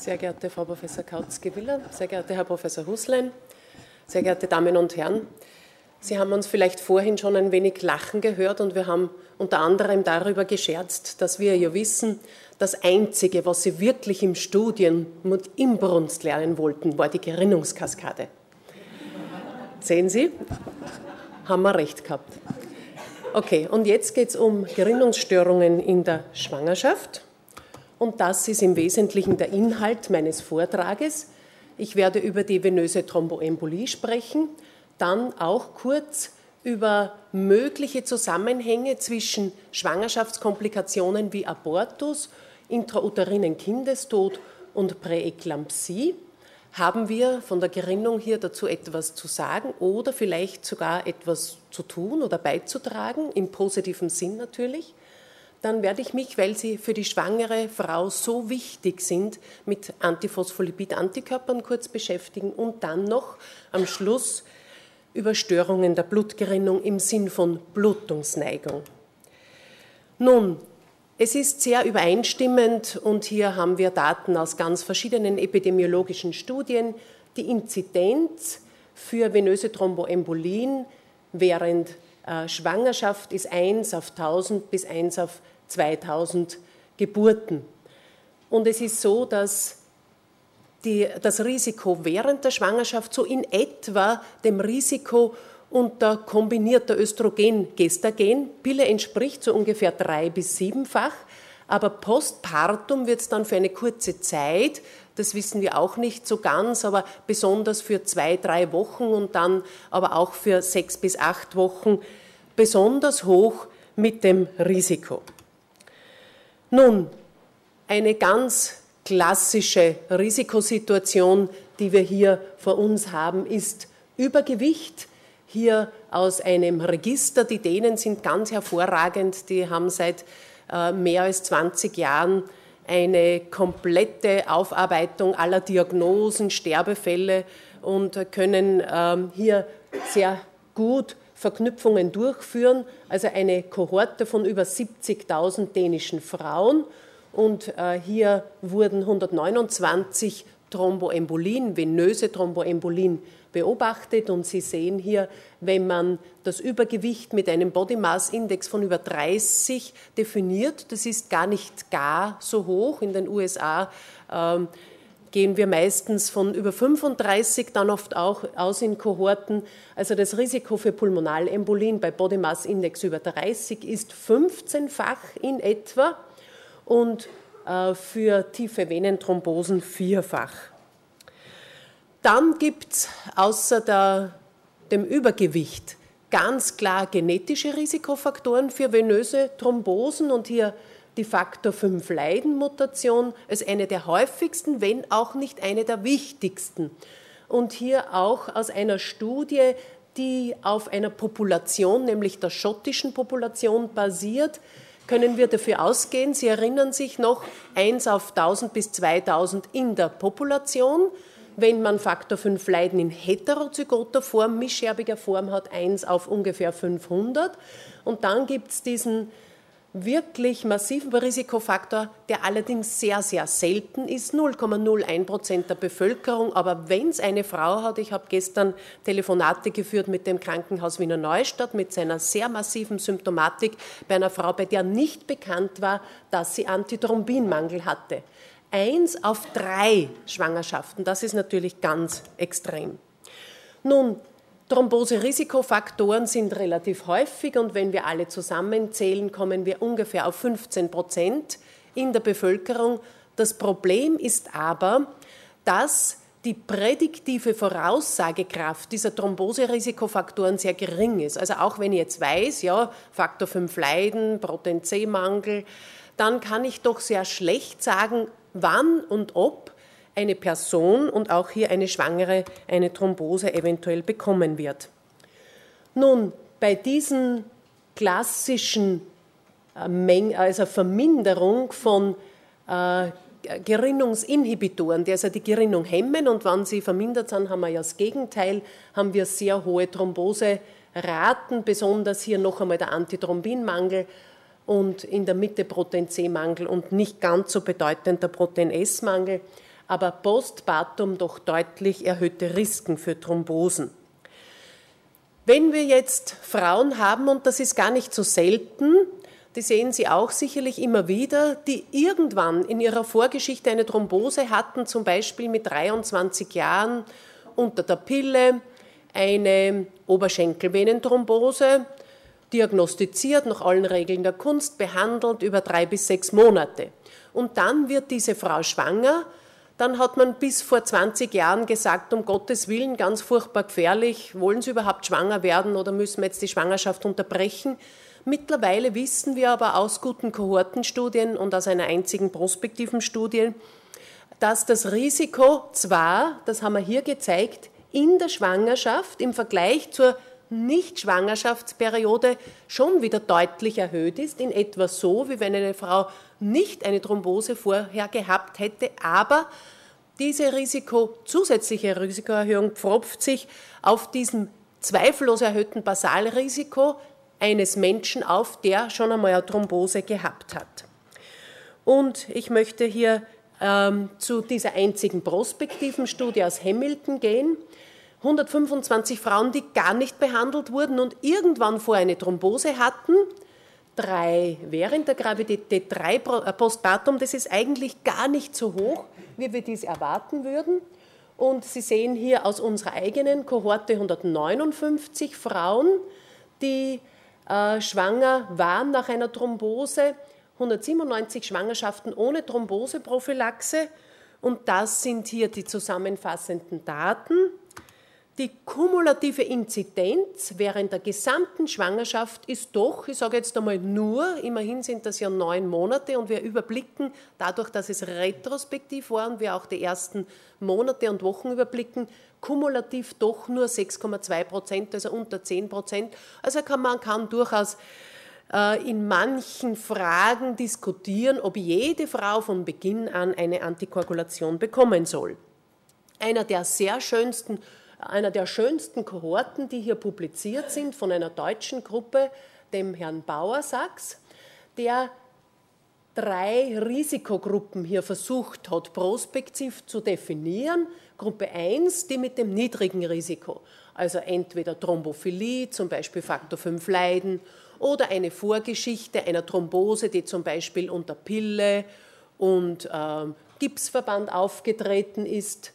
sehr geehrte Frau Professor Kautzke-Willer, sehr geehrter Herr Professor Huslein, sehr geehrte Damen und Herren. Sie haben uns vielleicht vorhin schon ein wenig lachen gehört und wir haben unter anderem darüber gescherzt, dass wir ja wissen, das Einzige, was Sie wirklich im Studien mit Imbrunst lernen wollten, war die Gerinnungskaskade. Sehen Sie? Haben wir recht gehabt. Okay, und jetzt geht es um Gerinnungsstörungen in der Schwangerschaft. Und das ist im Wesentlichen der Inhalt meines Vortrages. Ich werde über die venöse Thromboembolie sprechen, dann auch kurz über mögliche Zusammenhänge zwischen Schwangerschaftskomplikationen wie Abortus, intrauterinen Kindestod und Präeklampsie. Haben wir von der Gerinnung hier dazu etwas zu sagen oder vielleicht sogar etwas zu tun oder beizutragen, im positiven Sinn natürlich? Dann werde ich mich, weil sie für die schwangere Frau so wichtig sind, mit Antiphospholipid-Antikörpern kurz beschäftigen und dann noch am Schluss über Störungen der Blutgerinnung im Sinn von Blutungsneigung. Nun, es ist sehr übereinstimmend und hier haben wir Daten aus ganz verschiedenen epidemiologischen Studien. Die Inzidenz für venöse Thromboembolien während äh, Schwangerschaft ist 1 auf 1000 bis 1 auf 2000 Geburten. Und es ist so, dass die, das Risiko während der Schwangerschaft so in etwa dem Risiko unter kombinierter Östrogen-Gestagen-Pille entspricht, so ungefähr drei- bis siebenfach. Aber postpartum wird es dann für eine kurze Zeit, das wissen wir auch nicht so ganz, aber besonders für zwei, drei Wochen und dann aber auch für sechs bis acht Wochen besonders hoch mit dem Risiko. Nun, eine ganz klassische Risikosituation, die wir hier vor uns haben, ist Übergewicht. Hier aus einem Register. Die Dänen sind ganz hervorragend. Die haben seit mehr als 20 Jahren eine komplette Aufarbeitung aller Diagnosen, Sterbefälle und können ähm, hier sehr gut Verknüpfungen durchführen, also eine Kohorte von über 70.000 dänischen Frauen. Und äh, hier wurden 129 Thromboembolien, venöse Thromboembolien beobachtet. Und Sie sehen hier, wenn man das Übergewicht mit einem Body Mass Index von über 30 definiert, das ist gar nicht gar so hoch. In den USA ähm, gehen wir meistens von über 35 dann oft auch aus in Kohorten. Also das Risiko für Pulmonalembolien bei Body Mass Index über 30 ist 15-fach in etwa und äh, für tiefe Venenthrombosen vierfach. Dann gibt es außer der, dem Übergewicht ganz klar genetische Risikofaktoren für venöse Thrombosen und hier die Faktor 5 Leiden-Mutation als eine der häufigsten, wenn auch nicht eine der wichtigsten. Und hier auch aus einer Studie, die auf einer Population, nämlich der schottischen Population basiert, können wir dafür ausgehen, Sie erinnern sich noch, 1 auf 1000 bis 2000 in der Population. Wenn man Faktor 5 Leiden in heterozygoter Form, mischerbiger Form hat, 1 auf ungefähr 500. Und dann gibt es diesen wirklich massiven Risikofaktor, der allerdings sehr, sehr selten ist, 0,01 Prozent der Bevölkerung. Aber wenn es eine Frau hat, ich habe gestern Telefonate geführt mit dem Krankenhaus Wiener Neustadt mit seiner sehr massiven Symptomatik bei einer Frau, bei der nicht bekannt war, dass sie Antithrombinmangel hatte. Eins auf drei Schwangerschaften, das ist natürlich ganz extrem. Nun, Thrombose-Risikofaktoren sind relativ häufig und wenn wir alle zusammenzählen, kommen wir ungefähr auf 15 Prozent in der Bevölkerung. Das Problem ist aber, dass die prädiktive Voraussagekraft dieser Thrombose-Risikofaktoren sehr gering ist. Also auch wenn ich jetzt weiß, ja, Faktor 5 Leiden, Protein C-Mangel, dann kann ich doch sehr schlecht sagen, wann und ob eine Person und auch hier eine Schwangere eine Thrombose eventuell bekommen wird. Nun, bei diesen klassischen äh, also Verminderung von äh, Gerinnungsinhibitoren, die also die Gerinnung hemmen und wenn sie vermindert sind, haben wir ja das Gegenteil, haben wir sehr hohe Thromboseraten, besonders hier noch einmal der Antithrombinmangel und in der Mitte Protein C-Mangel und nicht ganz so bedeutend der Protein S-Mangel. aber postpartum doch deutlich erhöhte Risiken für Thrombosen. Wenn wir jetzt Frauen haben, und das ist gar nicht so selten, die sehen Sie auch sicherlich immer wieder, die irgendwann in ihrer Vorgeschichte eine Thrombose hatten, zum Beispiel mit 23 Jahren unter der Pille, eine Oberschenkelvenenthrombose, diagnostiziert nach allen Regeln der Kunst, behandelt über drei bis sechs Monate. Und dann wird diese Frau schwanger. Dann hat man bis vor 20 Jahren gesagt, um Gottes Willen, ganz furchtbar gefährlich, wollen Sie überhaupt schwanger werden oder müssen wir jetzt die Schwangerschaft unterbrechen? Mittlerweile wissen wir aber aus guten Kohortenstudien und aus einer einzigen prospektiven Studie, dass das Risiko zwar, das haben wir hier gezeigt, in der Schwangerschaft im Vergleich zur Nicht-Schwangerschaftsperiode schon wieder deutlich erhöht ist, in etwa so, wie wenn eine Frau nicht eine Thrombose vorher gehabt hätte, aber diese Risiko, zusätzliche Risikoerhöhung pfropft sich auf diesem zweifellos erhöhten Basalrisiko eines Menschen auf, der schon einmal eine Thrombose gehabt hat. Und ich möchte hier ähm, zu dieser einzigen prospektiven Studie aus Hamilton gehen. 125 Frauen, die gar nicht behandelt wurden und irgendwann vor eine Thrombose hatten, drei während der Gravidität, drei äh, postpartum, das ist eigentlich gar nicht so hoch, wie wir dies erwarten würden. Und Sie sehen hier aus unserer eigenen Kohorte 159 Frauen, die äh, schwanger waren nach einer Thrombose, 197 Schwangerschaften ohne Thromboseprophylaxe. Und das sind hier die zusammenfassenden Daten. Die kumulative Inzidenz während der gesamten Schwangerschaft ist doch, ich sage jetzt einmal nur, immerhin sind das ja neun Monate und wir überblicken, dadurch, dass es retrospektiv war und wir auch die ersten Monate und Wochen überblicken, kumulativ doch nur 6,2 Prozent, also unter 10 Prozent. Also kann man kann durchaus äh, in manchen Fragen diskutieren, ob jede Frau von Beginn an eine Antikoagulation bekommen soll. Einer der sehr schönsten einer der schönsten Kohorten, die hier publiziert sind von einer deutschen Gruppe, dem Herrn Bauersachs, der drei Risikogruppen hier versucht hat, prospektiv zu definieren. Gruppe 1, die mit dem niedrigen Risiko, also entweder Thrombophilie, zum Beispiel Faktor 5 Leiden, oder eine Vorgeschichte einer Thrombose, die zum Beispiel unter Pille und äh, Gipsverband aufgetreten ist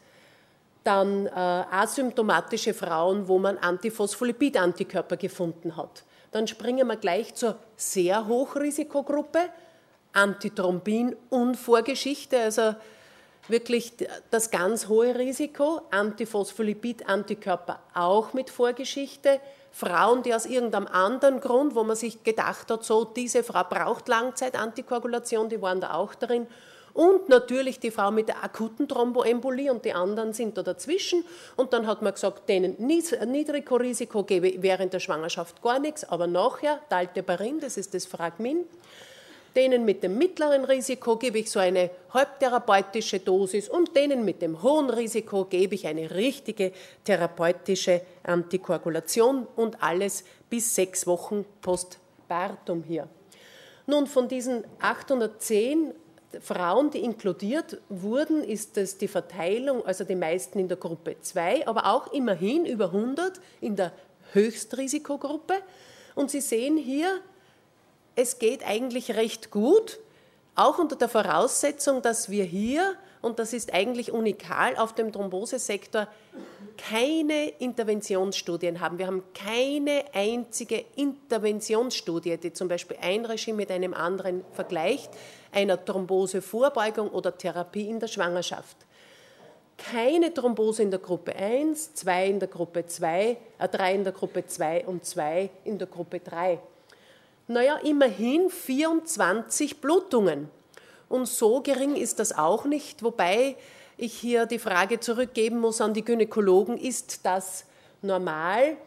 dann äh, asymptomatische Frauen, wo man Antiphospholipid-Antikörper gefunden hat. Dann springen wir gleich zur sehr Hochrisikogruppe, Antithrombin und Vorgeschichte, also wirklich das ganz hohe Risiko, Antiphospholipid-Antikörper auch mit Vorgeschichte, Frauen, die aus irgendeinem anderen Grund, wo man sich gedacht hat, so diese Frau braucht Langzeit-Antikoagulation, die waren da auch drin und natürlich die Frau mit der akuten Thromboembolie und die anderen sind da dazwischen. Und dann hat man gesagt, denen Niedrigrisiko gebe ich während der Schwangerschaft gar nichts, aber nachher, Dalteparin, das ist das Fragmin, denen mit dem mittleren Risiko gebe ich so eine halbtherapeutische Dosis und denen mit dem hohen Risiko gebe ich eine richtige therapeutische Antikoagulation und alles bis sechs Wochen postpartum hier. Nun, von diesen 810 Frauen, die inkludiert wurden, ist das die Verteilung, also die meisten in der Gruppe 2, aber auch immerhin über 100 in der Höchstrisikogruppe. Und Sie sehen hier, es geht eigentlich recht gut, auch unter der Voraussetzung, dass wir hier, und das ist eigentlich unikal auf dem Thrombosesektor, keine Interventionsstudien haben. Wir haben keine einzige Interventionsstudie, die zum Beispiel ein Regime mit einem anderen vergleicht einer Thrombosevorbeugung oder Therapie in der Schwangerschaft. Keine Thrombose in der Gruppe 1, 2 in der Gruppe 2, äh, 3 in der Gruppe 2 und 2 in der Gruppe 3. Naja, immerhin 24 Blutungen. Und so gering ist das auch nicht, wobei ich hier die Frage zurückgeben muss an die Gynäkologen, ist das normal?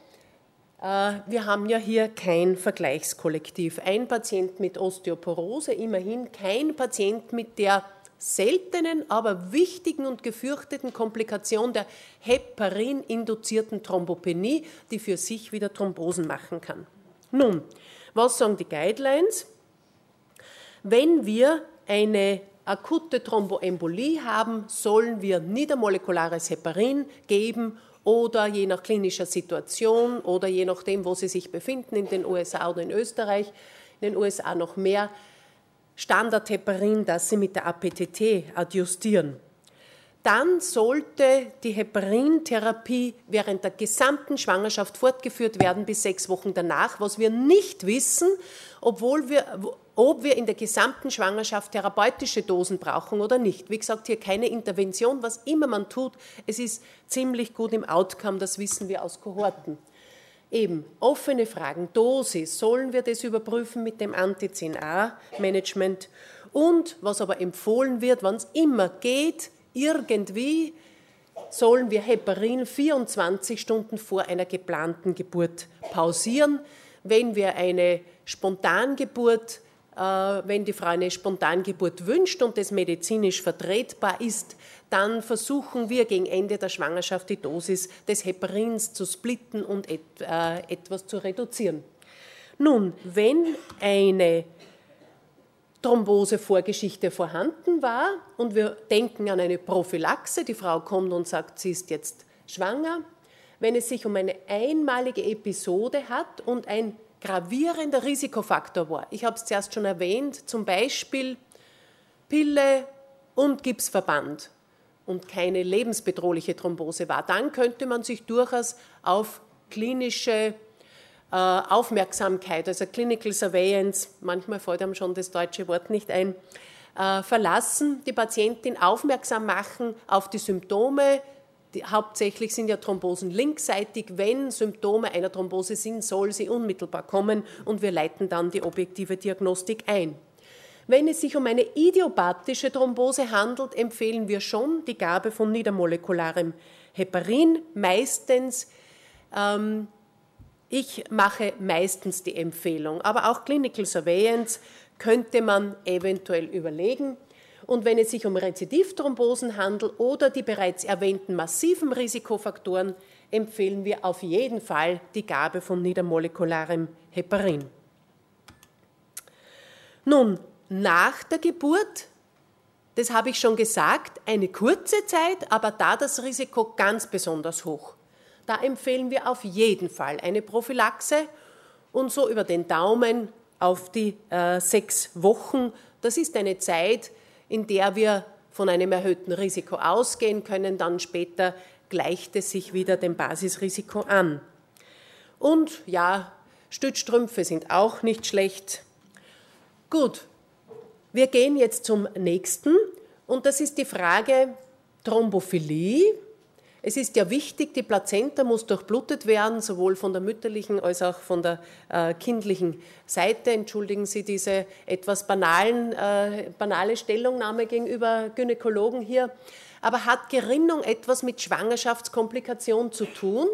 Äh, wir haben ja hier kein Vergleichskollektiv. Ein Patient mit Osteoporose, immerhin kein Patient mit der seltenen, aber wichtigen und gefürchteten Komplikation der Heparin-induzierten Thrombopenie, die für sich wieder Thrombosen machen kann. Nun, was sagen die Guidelines? Wenn wir eine akute Thromboembolie haben, sollen wir niedermolekulares Heparin geben oder je nach klinischer Situation oder je nachdem, wo sie sich befinden, in den USA oder in Österreich, in den USA noch mehr Standard-Heparin, das sie mit der APTT adjustieren. Dann sollte die Heparintherapie während der gesamten Schwangerschaft fortgeführt werden bis sechs Wochen danach, was wir nicht wissen, obwohl wir, ob wir in der gesamten Schwangerschaft therapeutische Dosen brauchen oder nicht. Wie gesagt, hier keine Intervention, was immer man tut, es ist ziemlich gut im Outcome, das wissen wir aus Kohorten. Eben, offene Fragen, Dosis, sollen wir das überprüfen mit dem Anti-10A-Management? Und was aber empfohlen wird, wann es immer geht, irgendwie sollen wir Heparin 24 Stunden vor einer geplanten Geburt pausieren. Wenn wir eine Spontangeburt, wenn die Frau eine Spontangeburt wünscht und das medizinisch vertretbar ist, dann versuchen wir gegen Ende der Schwangerschaft die Dosis des Heparins zu splitten und äh, etwas zu reduzieren. Nun, wenn eine Thrombosevorgeschichte vorhanden war und wir denken an eine Prophylaxe, die Frau kommt und sagt, sie ist jetzt schwanger, wenn es sich um eine einmalige Episode hat und ein gravierender Risikofaktor war. Ich habe es zuerst schon erwähnt, zum Beispiel Pille und Gipsverband und keine lebensbedrohliche Thrombose war, dann könnte man sich durchaus auf klinische äh, Aufmerksamkeit, also Clinical Surveillance, manchmal fällt einem schon das deutsche Wort nicht ein, äh, verlassen, die Patientin aufmerksam machen auf die Symptome. Die, hauptsächlich sind ja Thrombosen linksseitig. Wenn Symptome einer Thrombose sind, soll sie unmittelbar kommen und wir leiten dann die objektive Diagnostik ein. Wenn es sich um eine idiopathische Thrombose handelt, empfehlen wir schon die Gabe von niedermolekularem Heparin, meistens ähm, ich mache meistens die Empfehlung, aber auch Clinical Surveillance könnte man eventuell überlegen. Und wenn es sich um Rezidivthrombosen handelt oder die bereits erwähnten massiven Risikofaktoren, empfehlen wir auf jeden Fall die Gabe von niedermolekularem Heparin. Nun, nach der Geburt, das habe ich schon gesagt, eine kurze Zeit, aber da das Risiko ganz besonders hoch. Da empfehlen wir auf jeden Fall eine Prophylaxe und so über den Daumen auf die äh, sechs Wochen. Das ist eine Zeit, in der wir von einem erhöhten Risiko ausgehen können. Dann später gleicht es sich wieder dem Basisrisiko an. Und ja, Stützstrümpfe sind auch nicht schlecht. Gut, wir gehen jetzt zum nächsten und das ist die Frage Thrombophilie. Es ist ja wichtig, die Plazenta muss durchblutet werden, sowohl von der mütterlichen als auch von der äh, kindlichen Seite. Entschuldigen Sie diese etwas banalen, äh, banale Stellungnahme gegenüber Gynäkologen hier. Aber hat Gerinnung etwas mit Schwangerschaftskomplikation zu tun?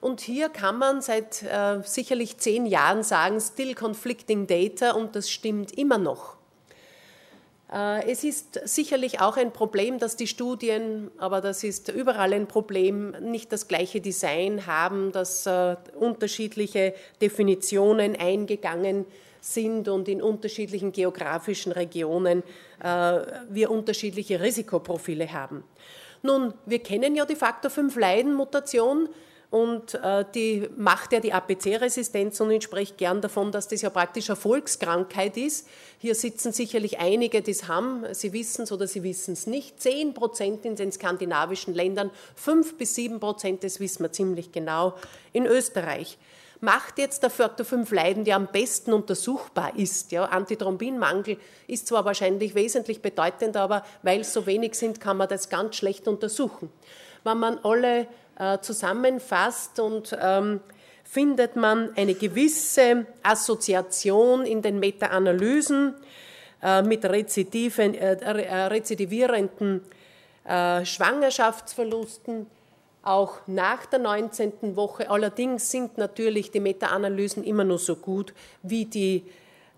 Und hier kann man seit äh, sicherlich zehn Jahren sagen, still conflicting data und das stimmt immer noch. Äh, es ist sicherlich auch ein Problem, dass die Studien, aber das ist überall ein Problem, nicht das gleiche Design haben, dass äh, unterschiedliche Definitionen eingegangen sind und in unterschiedlichen geografischen Regionen äh, wir unterschiedliche Risikoprofile haben. Nun, wir kennen ja die Faktor 5 Leiden-Mutation und äh, die macht ja die APC-Resistenz und ich spreche gern davon, dass das ja praktisch eine Volkskrankheit ist. Hier sitzen sicherlich einige, die es haben, sie wissen es oder sie wissen es nicht. Zehn Prozent in den skandinavischen Ländern, fünf bis sieben Prozent, das wissen wir ziemlich genau, in Österreich. Macht jetzt der Faktor 5 Leiden, der am besten untersuchbar ist. Ja, Antithrombinmangel ist zwar wahrscheinlich wesentlich bedeutender, aber weil es so wenig sind, kann man das ganz schlecht untersuchen. Wenn man alle äh, zusammenfasst und ähm, findet man eine gewisse Assoziation in den Meta-Analysen äh, mit rezidiven, äh, äh rezidivierenden äh, Schwangerschaftsverlusten, auch nach der 19. Woche. Allerdings sind natürlich die Meta-Analysen immer nur so gut wie die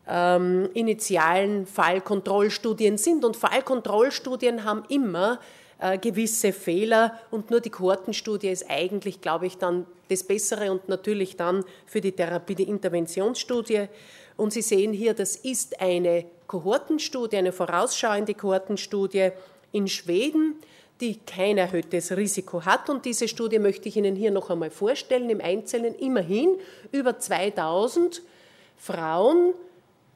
ähm, initialen Fallkontrollstudien sind. Und Fallkontrollstudien haben immer äh, gewisse Fehler und nur die Kohortenstudie ist eigentlich, glaube ich, dann das Bessere und natürlich dann für die Therapie die Interventionsstudie. Und Sie sehen hier, das ist eine Kohortenstudie, eine vorausschauende Kohortenstudie in Schweden, die kein erhöhtes Risiko hat. Und diese Studie möchte ich Ihnen hier noch einmal vorstellen, im Einzelnen immerhin über 2000 Frauen,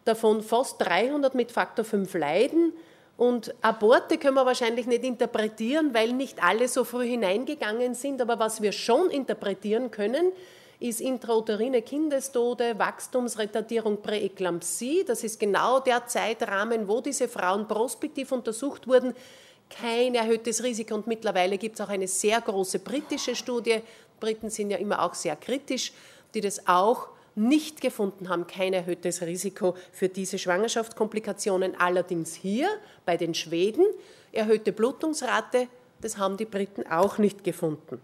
davon fast 300 mit Faktor 5 Leiden, und Aborte können wir wahrscheinlich nicht interpretieren, weil nicht alle so früh hineingegangen sind. Aber was wir schon interpretieren können, ist intrauterine Kindestode, Wachstumsretardierung, Präeklampsie. Das ist genau der Zeitrahmen, wo diese Frauen prospektiv untersucht wurden. Kein erhöhtes Risiko und mittlerweile gibt es auch eine sehr große britische Studie. Briten sind ja immer auch sehr kritisch, die das auch nicht gefunden haben, kein erhöhtes Risiko für diese Schwangerschaftskomplikationen. Allerdings hier bei den Schweden erhöhte Blutungsrate, das haben die Briten auch nicht gefunden.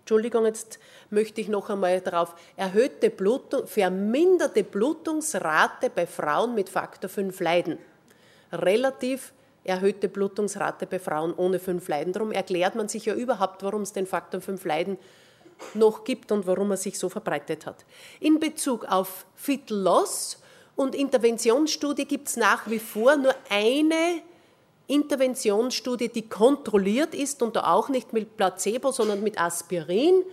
Entschuldigung, jetzt möchte ich noch einmal darauf, erhöhte Blutung, verminderte Blutungsrate bei Frauen mit Faktor 5 Leiden. Relativ erhöhte Blutungsrate bei Frauen ohne 5 Leiden. Darum erklärt man sich ja überhaupt, warum es den Faktor 5 Leiden noch gibt und warum er sich so verbreitet hat. In Bezug auf Fetal Loss und Interventionsstudie gibt es nach wie vor nur eine Interventionsstudie, die kontrolliert ist und da auch nicht mit Placebo, sondern mit Aspirin.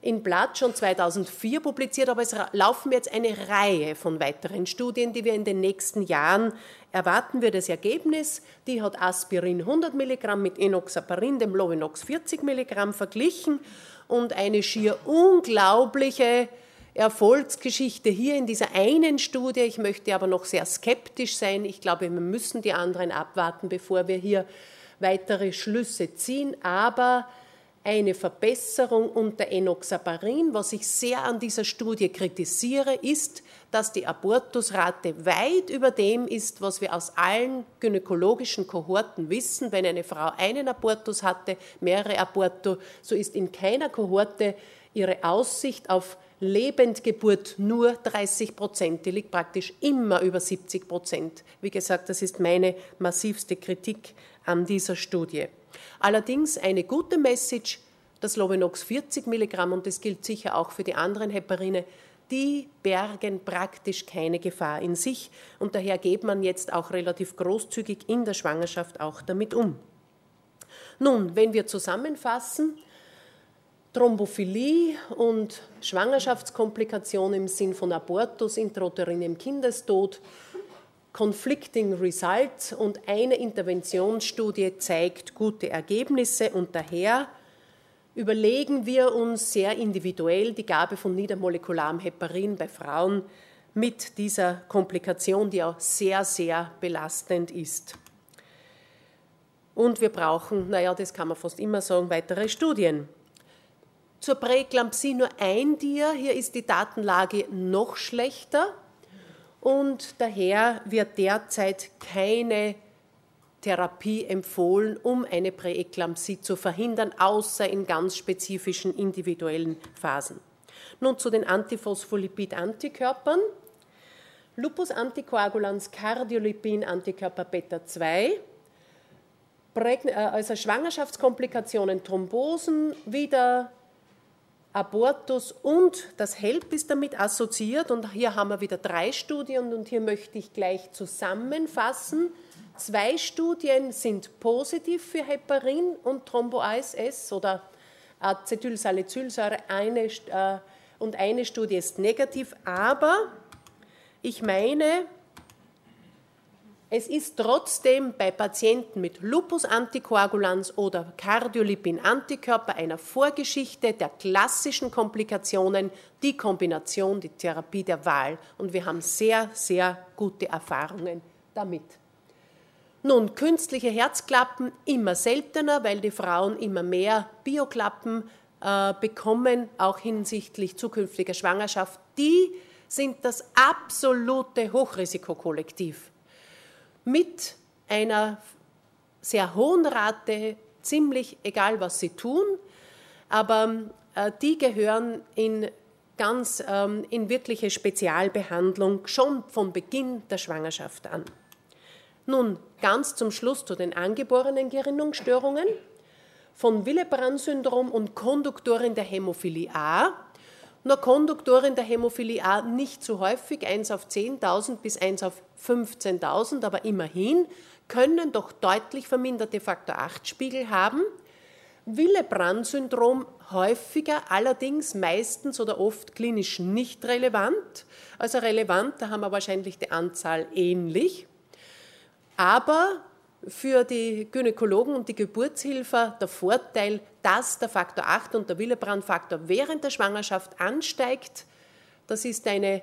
In Blatt schon 2004 publiziert, aber es laufen jetzt eine Reihe von weiteren Studien, die wir in den nächsten Jahren erwarten wir das Ergebnis. Die hat Aspirin 100 Milligramm mit Enoxaparin, dem Lovenox 40 Milligramm verglichen und eine schier unglaubliche Erfolgsgeschichte hier in dieser einen Studie. Ich möchte aber noch sehr skeptisch sein. Ich glaube, wir müssen die anderen abwarten, bevor wir hier weitere Schlüsse ziehen. Aber eine Verbesserung unter Enoxaparin. Was ich sehr an dieser Studie kritisiere, ist, dass die Abortusrate weit über dem ist, was wir aus allen gynäkologischen Kohorten wissen. Wenn eine Frau einen Abortus hatte, mehrere Aborto, so ist in keiner Kohorte ihre Aussicht auf Lebendgeburt nur 30 Prozent. Die liegt praktisch immer über 70 Prozent. Wie gesagt, das ist meine massivste Kritik an dieser Studie. Allerdings eine gute Message, das Lovenox 40 Milligramm, und das gilt sicher auch für die anderen Heparine, die bergen praktisch keine Gefahr in sich und daher geht man jetzt auch relativ großzügig in der Schwangerschaft auch damit um. Nun, wenn wir zusammenfassen, Thrombophilie und Schwangerschaftskomplikationen im Sinn von Abortus, intrauterinem Kindestod, Conflicting Results und eine Interventionsstudie zeigt gute Ergebnisse und daher überlegen wir uns sehr individuell die Gabe von niedermolekularem Heparin bei Frauen mit dieser Komplikation, die auch sehr, sehr belastend ist. Und wir brauchen, naja, das kann man fast immer sagen, weitere Studien. Zur Präeklampsie nur ein Dia. Hier ist die Datenlage noch schlechter und daher wird derzeit keine Therapie empfohlen, um eine Präeklampsie zu verhindern, außer in ganz spezifischen individuellen Phasen. Nun zu den Antiphospholipid-Antikörpern. Lupus anticoagulans, Cardiolipin, Antikörper Beta 2, äh, also Schwangerschaftskomplikationen, Thrombosen, wieder Abortus und das HELP ist damit assoziiert. Und hier haben wir wieder drei Studien und hier möchte ich gleich zusammenfassen. Zwei Studien sind positiv für Heparin und Thrombo-ASS oder Acetylsalicylsäure eine, äh, und eine Studie ist negativ. Aber ich meine, es ist trotzdem bei Patienten mit Lupus-Antikoagulans oder Cardiolipin-Antikörper einer Vorgeschichte der klassischen Komplikationen die Kombination, die Therapie der Wahl. Und wir haben sehr, sehr gute Erfahrungen damit. Nun, künstliche Herzklappen immer seltener, weil die Frauen immer mehr Bioklappen äh, bekommen, auch hinsichtlich zukünftiger Schwangerschaft. Die sind das absolute Hochrisikokollektiv mit einer sehr hohen Rate, ziemlich egal, was sie tun, aber äh, die gehören in ganz ähm, in wirkliche Spezialbehandlung schon von Beginn der Schwangerschaft an. Nun, ganz zum Schluss zu den angeborenen Gerinnungsstörungen. Von Willebrand-Syndrom und Konduktorin der Hämophilie A. Nur Konduktorin der Hämophilie A nicht so häufig, 1 auf 10.000 bis 1 auf 15.000, aber immerhin können doch deutlich verminderte Faktor 8 Spiegel haben. Willebrand-Syndrom häufiger, allerdings meistens oder oft klinisch nicht relevant. Also relevant, da haben wir wahrscheinlich die Anzahl ähnlich. Aber für die Gynäkologen und die Geburtshilfe der Vorteil, dass der Faktor 8 und der Willebrand-Faktor während der Schwangerschaft ansteigt. Das ist eine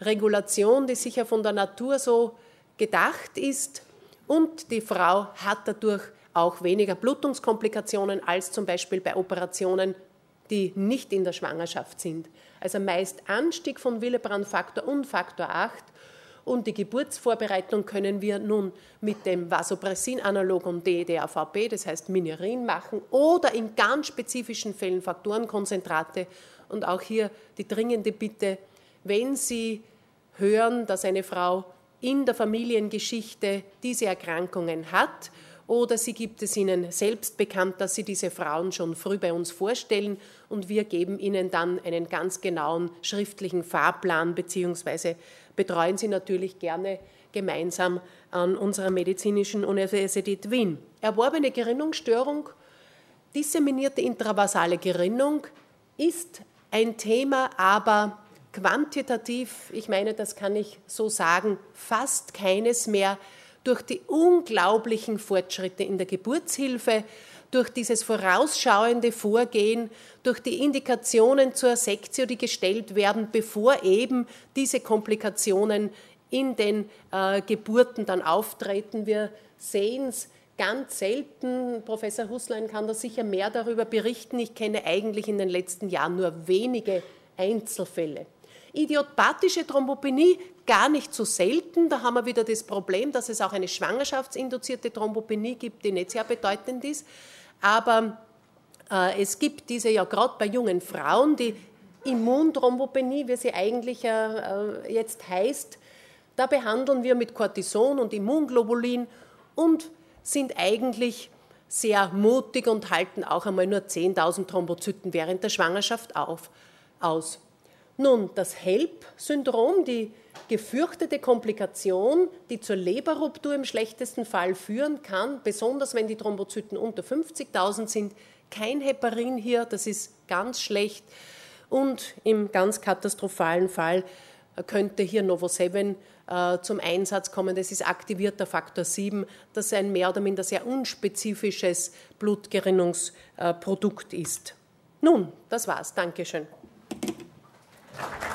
Regulation, die sicher von der Natur so gedacht ist. Und die Frau hat dadurch auch weniger Blutungskomplikationen als zum Beispiel bei Operationen, die nicht in der Schwangerschaft sind. Also meist Anstieg von Willebrand-Faktor und Faktor 8 und die Geburtsvorbereitung können wir nun mit dem Vasopressin-Analog DEDAVP, das heißt Minerin, machen oder in ganz spezifischen Fällen Faktorenkonzentrate. Und auch hier die dringende Bitte, wenn Sie hören, dass eine Frau in der Familiengeschichte diese Erkrankungen hat oder sie gibt es ihnen selbst bekannt, dass sie diese Frauen schon früh bei uns vorstellen und wir geben ihnen dann einen ganz genauen schriftlichen Fahrplan beziehungsweise betreuen sie natürlich gerne gemeinsam an unserer medizinischen Universität Wien. Erworbene Gerinnungsstörung, disseminierte intravasale Gerinnung ist ein Thema, aber quantitativ, ich meine, das kann ich so sagen, fast keines mehr durch die unglaublichen Fortschritte in der Geburtshilfe, durch dieses vorausschauende Vorgehen, durch die Indikationen zur Sektio, die gestellt werden, bevor eben diese Komplikationen in den äh, Geburten dann auftreten. Wir sehen es ganz selten. Professor Huslein kann da sicher mehr darüber berichten. Ich kenne eigentlich in den letzten Jahren nur wenige Einzelfälle. Idiopathische Thrombopenie gar nicht so selten. Da haben wir wieder das Problem, dass es auch eine schwangerschaftsinduzierte Thrombopenie gibt, die nicht sehr bedeutend ist. Aber äh, es gibt diese ja gerade bei jungen Frauen, die Immunthrombopenie, wie sie eigentlich äh, äh, jetzt heißt, da behandeln wir mit Cortison und Immunglobulin und sind eigentlich sehr mutig und halten auch einmal nur 10.000 Thrombozyten während der Schwangerschaft auf, aus. Nun, das HELP-Syndrom, die gefürchtete Komplikation, die zur Leberruptur im schlechtesten Fall führen kann, besonders wenn die Thrombozyten unter 50.000 sind, kein Heparin hier, das ist ganz schlecht. Und im ganz katastrophalen Fall könnte hier Novo 7 äh, zum Einsatz kommen. Das ist aktivierter Faktor 7, das ein mehr oder minder sehr unspezifisches Blutgerinnungsprodukt ist. Nun, das war's. Dankeschön. Gracias.